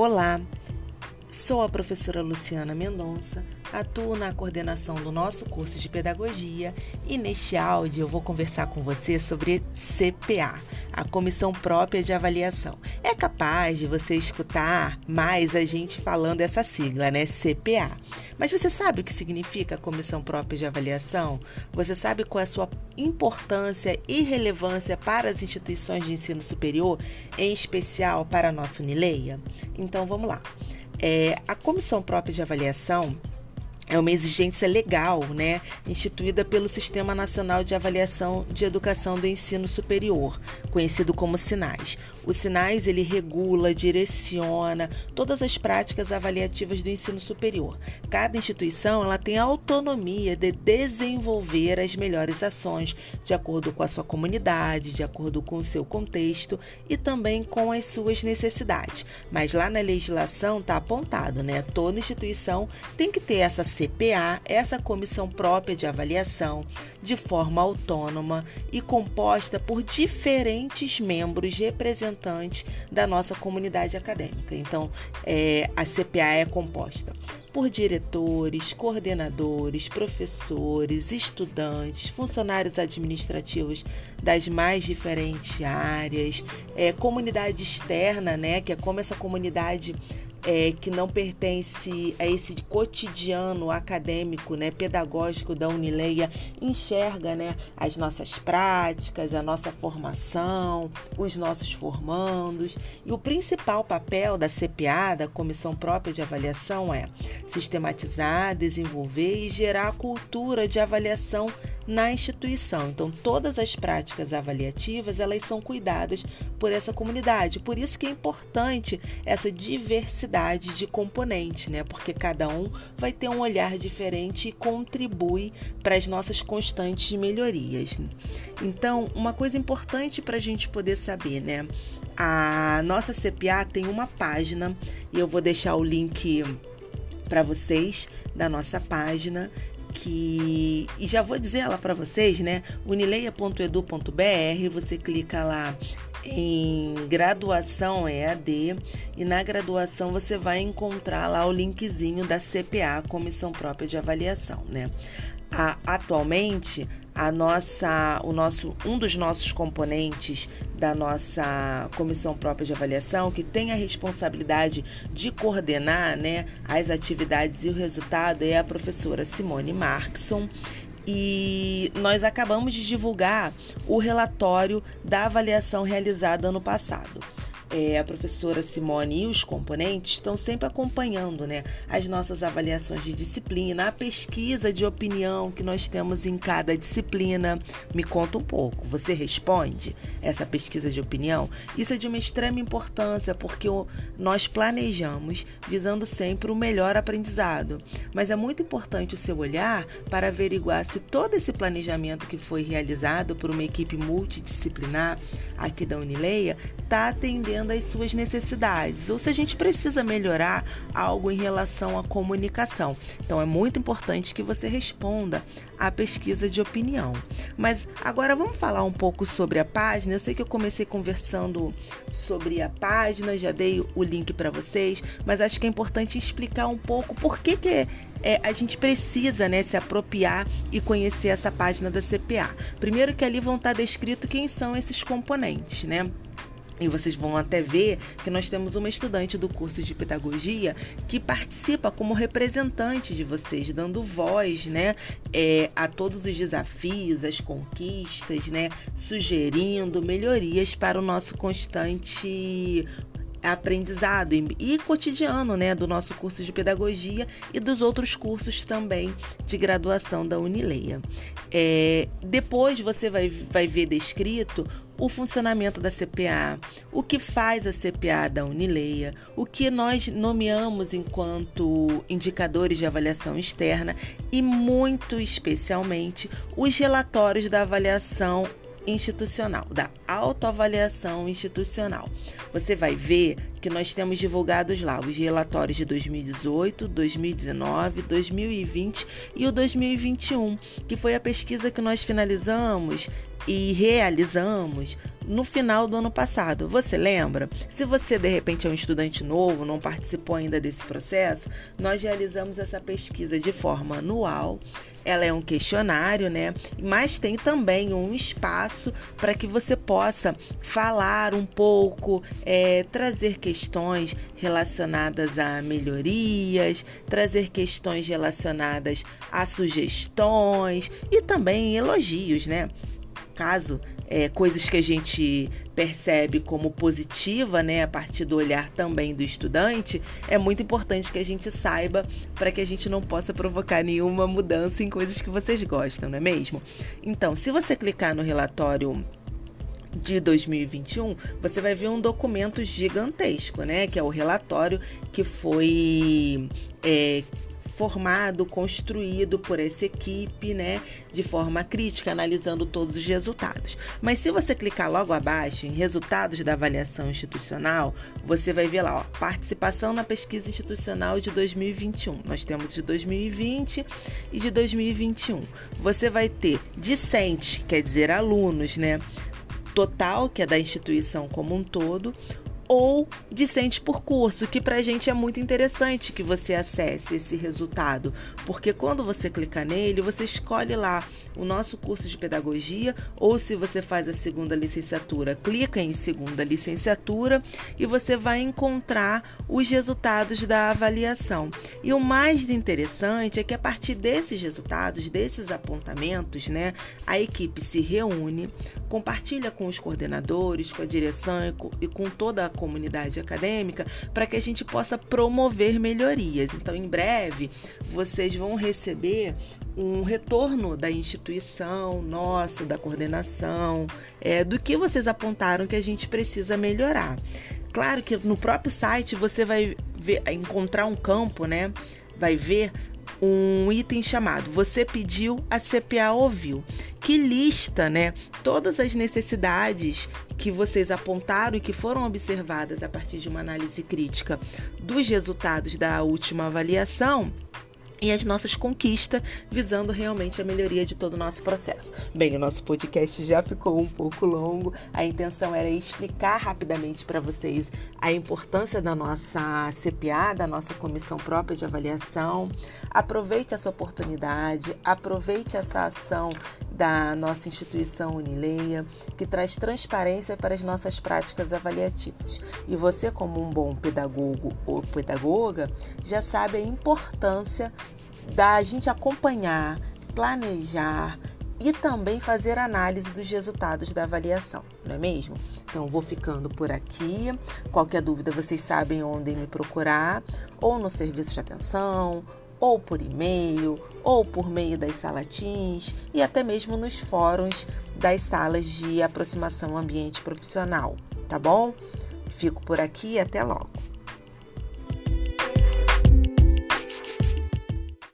Olá, sou a professora Luciana Mendonça, atuo na coordenação do nosso curso de pedagogia e neste áudio eu vou conversar com você sobre CPA, a Comissão Própria de Avaliação. É capaz de você escutar mais a gente falando essa sigla, né? CPA. Mas você sabe o que significa a Comissão Própria de Avaliação? Você sabe qual é a sua importância e relevância para as instituições de ensino superior, em especial para a nossa Unileia? Então vamos lá. É, a Comissão Própria de Avaliação é uma exigência legal, né, instituída pelo Sistema Nacional de Avaliação de Educação do Ensino Superior, conhecido como SINAS. O SINAS ele regula, direciona todas as práticas avaliativas do ensino superior. Cada instituição ela tem a autonomia de desenvolver as melhores ações de acordo com a sua comunidade, de acordo com o seu contexto e também com as suas necessidades. Mas lá na legislação está apontado, né? Toda instituição tem que ter essa CPA, essa comissão própria de avaliação, de forma autônoma e composta por diferentes membros representantes da nossa comunidade acadêmica. Então, é, a CPA é composta por diretores, coordenadores, professores, estudantes, funcionários administrativos das mais diferentes áreas, é, comunidade externa, né, que é como essa comunidade é, que não pertence a esse cotidiano acadêmico, né, pedagógico da Unileia, enxerga né, as nossas práticas, a nossa formação, os nossos formandos. E o principal papel da CPA, da Comissão Própria de Avaliação, é sistematizar, desenvolver e gerar a cultura de avaliação na instituição. Então, todas as práticas avaliativas, elas são cuidadas por essa comunidade. Por isso que é importante essa diversidade de componentes, né? Porque cada um vai ter um olhar diferente e contribui para as nossas constantes melhorias. Então, uma coisa importante para a gente poder saber, né? A nossa CPA tem uma página e eu vou deixar o link para vocês da nossa página que e já vou dizer ela para vocês, né? unileia.edu.br, você clica lá em graduação EAD e na graduação você vai encontrar lá o linkzinho da CPA, Comissão Própria de Avaliação, né? A, atualmente a nossa, o nosso, um dos nossos componentes da nossa comissão própria de avaliação, que tem a responsabilidade de coordenar né, as atividades e o resultado, é a professora Simone Markson. E nós acabamos de divulgar o relatório da avaliação realizada ano passado é, a professora Simone e os componentes estão sempre acompanhando né, as nossas avaliações de disciplina, a pesquisa de opinião que nós temos em cada disciplina. Me conta um pouco, você responde essa pesquisa de opinião? Isso é de uma extrema importância porque nós planejamos visando sempre o melhor aprendizado, mas é muito importante o seu olhar para averiguar se todo esse planejamento que foi realizado por uma equipe multidisciplinar aqui da Unileia está atendendo atendendo às suas necessidades, ou se a gente precisa melhorar algo em relação à comunicação. Então é muito importante que você responda à pesquisa de opinião. Mas agora vamos falar um pouco sobre a página. Eu sei que eu comecei conversando sobre a página, já dei o link para vocês, mas acho que é importante explicar um pouco por que, que é, a gente precisa né, se apropriar e conhecer essa página da CPA. Primeiro que ali vão estar descrito quem são esses componentes, né? E vocês vão até ver que nós temos uma estudante do curso de pedagogia que participa como representante de vocês, dando voz, né, é, a todos os desafios, as conquistas, né, sugerindo melhorias para o nosso constante aprendizado e, cotidiano né, do nosso curso de pedagogia e dos outros cursos também de graduação da Unileia. É, depois você vai, vai ver descrito o funcionamento da CPA, o que faz a CPA da Unileia, o que nós nomeamos enquanto indicadores de avaliação externa e, muito especialmente, os relatórios da avaliação institucional, da autoavaliação institucional. Você vai ver que nós temos divulgados lá os relatórios de 2018, 2019, 2020 e o 2021, que foi a pesquisa que nós finalizamos e realizamos no final do ano passado. Você lembra? Se você de repente é um estudante novo, não participou ainda desse processo, nós realizamos essa pesquisa de forma anual. Ela é um questionário, né? Mas tem também um espaço para que você possa falar um pouco, é, trazer questões relacionadas a melhorias, trazer questões relacionadas a sugestões e também elogios, né? Caso é, coisas que a gente percebe como positiva, né, a partir do olhar também do estudante, é muito importante que a gente saiba para que a gente não possa provocar nenhuma mudança em coisas que vocês gostam, não é mesmo? Então, se você clicar no relatório de 2021, você vai ver um documento gigantesco, né? Que é o relatório que foi é, formado, construído por essa equipe, né, de forma crítica, analisando todos os resultados. Mas se você clicar logo abaixo em resultados da avaliação institucional, você vai ver lá, ó, participação na pesquisa institucional de 2021. Nós temos de 2020 e de 2021. Você vai ter discente, quer dizer, alunos, né? Total, que é da instituição como um todo, ou discente por curso, que para a gente é muito interessante que você acesse esse resultado, porque quando você clicar nele, você escolhe lá o nosso curso de pedagogia, ou se você faz a segunda licenciatura, clica em segunda licenciatura e você vai encontrar os resultados da avaliação. E o mais interessante é que a partir desses resultados, desses apontamentos, né, a equipe se reúne, compartilha com os coordenadores, com a direção e com toda a comunidade acadêmica para que a gente possa promover melhorias. Então, em breve, vocês vão receber um retorno da instituição, nosso, da coordenação, é, do que vocês apontaram que a gente precisa melhorar. Claro que no próprio site você vai ver, encontrar um campo, né? Vai ver um item chamado Você pediu, a CPA ouviu, que lista, né, todas as necessidades que vocês apontaram e que foram observadas a partir de uma análise crítica dos resultados da última avaliação e as nossas conquistas, visando realmente a melhoria de todo o nosso processo. Bem, o nosso podcast já ficou um pouco longo. A intenção era explicar rapidamente para vocês a importância da nossa CPA, da nossa comissão própria de avaliação. Aproveite essa oportunidade, aproveite essa ação da nossa instituição Unileia, que traz transparência para as nossas práticas avaliativas. E você, como um bom pedagogo ou pedagoga, já sabe a importância da gente acompanhar, planejar e também fazer análise dos resultados da avaliação, não é mesmo? Então vou ficando por aqui. Qualquer dúvida vocês sabem onde me procurar, ou no serviço de atenção, ou por e-mail, ou por meio das salatins e até mesmo nos fóruns das salas de aproximação ambiente profissional, tá bom? Fico por aqui e até logo.